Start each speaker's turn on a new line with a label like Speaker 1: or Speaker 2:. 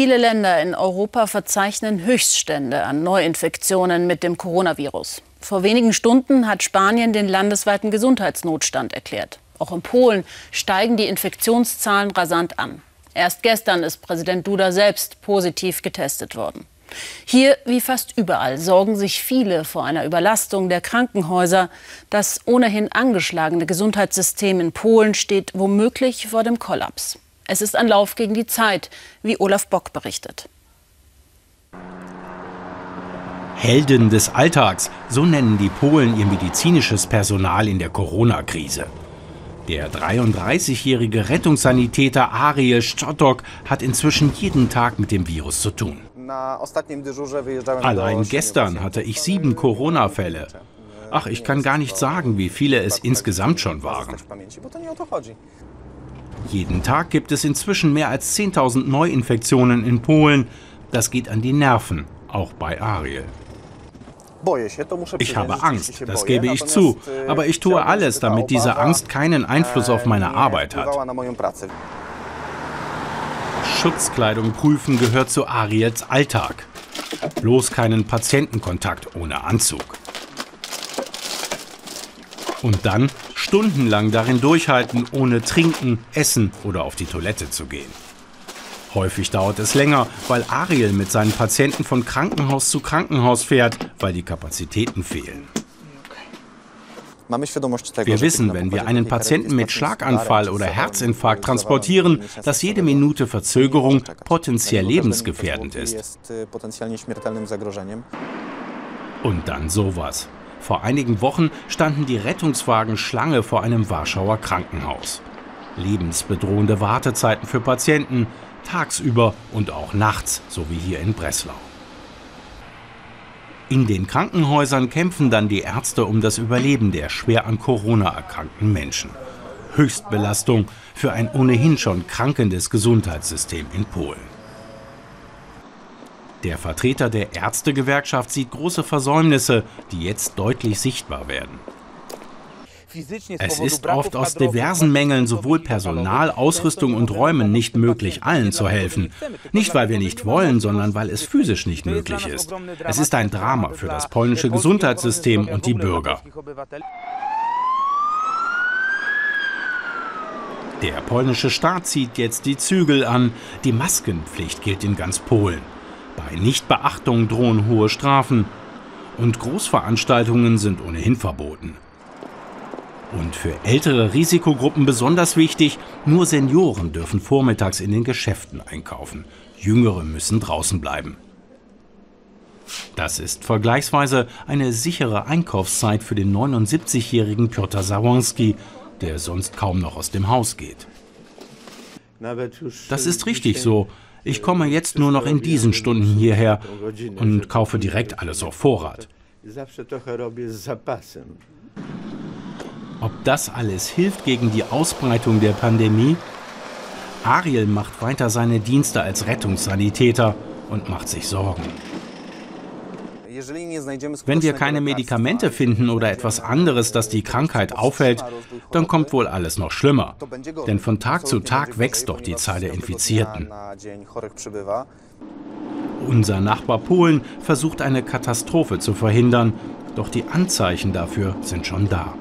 Speaker 1: Viele Länder in Europa verzeichnen Höchststände an Neuinfektionen mit dem Coronavirus. Vor wenigen Stunden hat Spanien den landesweiten Gesundheitsnotstand erklärt. Auch in Polen steigen die Infektionszahlen rasant an. Erst gestern ist Präsident Duda selbst positiv getestet worden. Hier, wie fast überall, sorgen sich viele vor einer Überlastung der Krankenhäuser. Das ohnehin angeschlagene Gesundheitssystem in Polen steht womöglich vor dem Kollaps. Es ist ein Lauf gegen die Zeit, wie Olaf Bock berichtet.
Speaker 2: Helden des Alltags, so nennen die Polen ihr medizinisches Personal in der Corona-Krise. Der 33-jährige Rettungssanitäter Ariel Szczotok hat inzwischen jeden Tag mit dem Virus zu tun. Allein gestern hatte ich sieben Corona-Fälle. Ach, ich kann gar nicht sagen, wie viele es insgesamt schon waren. Jeden Tag gibt es inzwischen mehr als 10.000 Neuinfektionen in Polen. Das geht an die Nerven, auch bei Ariel. Ich habe Angst, das gebe ich zu, aber ich tue alles, damit diese Angst keinen Einfluss auf meine Arbeit hat. Schutzkleidung prüfen gehört zu Ariels Alltag. Bloß keinen Patientenkontakt ohne Anzug. Und dann stundenlang darin durchhalten, ohne trinken, essen oder auf die Toilette zu gehen. Häufig dauert es länger, weil Ariel mit seinen Patienten von Krankenhaus zu Krankenhaus fährt, weil die Kapazitäten fehlen. Wir wissen, wenn wir einen Patienten mit Schlaganfall oder Herzinfarkt transportieren, dass jede Minute Verzögerung potenziell lebensgefährdend ist. Und dann sowas. Vor einigen Wochen standen die Rettungswagen Schlange vor einem Warschauer Krankenhaus. Lebensbedrohende Wartezeiten für Patienten, tagsüber und auch nachts, so wie hier in Breslau. In den Krankenhäusern kämpfen dann die Ärzte um das Überleben der schwer an Corona erkrankten Menschen. Höchstbelastung für ein ohnehin schon krankendes Gesundheitssystem in Polen. Der Vertreter der Ärztegewerkschaft sieht große Versäumnisse, die jetzt deutlich sichtbar werden. Es ist oft aus diversen Mängeln sowohl Personal, Ausrüstung und Räumen nicht möglich, allen zu helfen. Nicht, weil wir nicht wollen, sondern weil es physisch nicht möglich ist. Es ist ein Drama für das polnische Gesundheitssystem und die Bürger. Der polnische Staat zieht jetzt die Zügel an. Die Maskenpflicht gilt in ganz Polen. Bei Nichtbeachtung drohen hohe Strafen. Und Großveranstaltungen sind ohnehin verboten. Und für ältere Risikogruppen besonders wichtig, nur Senioren dürfen vormittags in den Geschäften einkaufen. Jüngere müssen draußen bleiben. Das ist vergleichsweise eine sichere Einkaufszeit für den 79-jährigen Piotr Sawonski, der sonst kaum noch aus dem Haus geht. Das ist richtig so. Ich komme jetzt nur noch in diesen Stunden hierher und kaufe direkt alles auf Vorrat. Ob das alles hilft gegen die Ausbreitung der Pandemie? Ariel macht weiter seine Dienste als Rettungssanitäter und macht sich Sorgen. Wenn wir keine Medikamente finden oder etwas anderes, das die Krankheit aufhält, dann kommt wohl alles noch schlimmer. Denn von Tag zu Tag wächst doch die Zahl der Infizierten. Unser Nachbar Polen versucht eine Katastrophe zu verhindern, doch die Anzeichen dafür sind schon da.